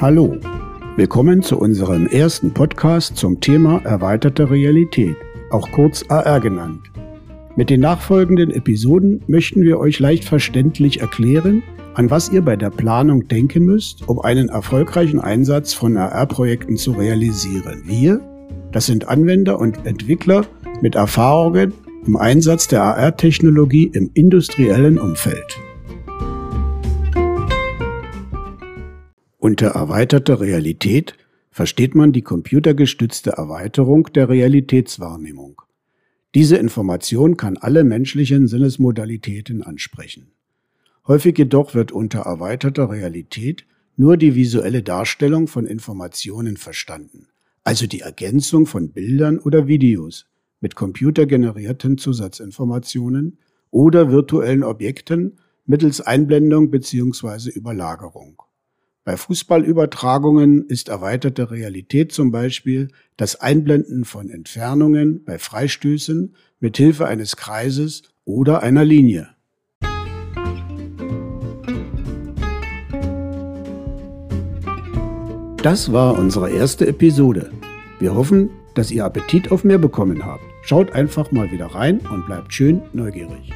Hallo, willkommen zu unserem ersten Podcast zum Thema erweiterte Realität, auch kurz AR genannt. Mit den nachfolgenden Episoden möchten wir euch leicht verständlich erklären, an was ihr bei der Planung denken müsst, um einen erfolgreichen Einsatz von AR-Projekten zu realisieren. Wir, das sind Anwender und Entwickler mit Erfahrungen im Einsatz der AR-Technologie im industriellen Umfeld. Unter erweiterter Realität versteht man die computergestützte Erweiterung der Realitätswahrnehmung. Diese Information kann alle menschlichen Sinnesmodalitäten ansprechen. Häufig jedoch wird unter erweiterter Realität nur die visuelle Darstellung von Informationen verstanden, also die Ergänzung von Bildern oder Videos mit computergenerierten Zusatzinformationen oder virtuellen Objekten mittels Einblendung bzw. Überlagerung. Bei Fußballübertragungen ist erweiterte Realität zum Beispiel das Einblenden von Entfernungen bei Freistößen mit Hilfe eines Kreises oder einer Linie. Das war unsere erste Episode. Wir hoffen, dass ihr Appetit auf mehr bekommen habt. Schaut einfach mal wieder rein und bleibt schön neugierig.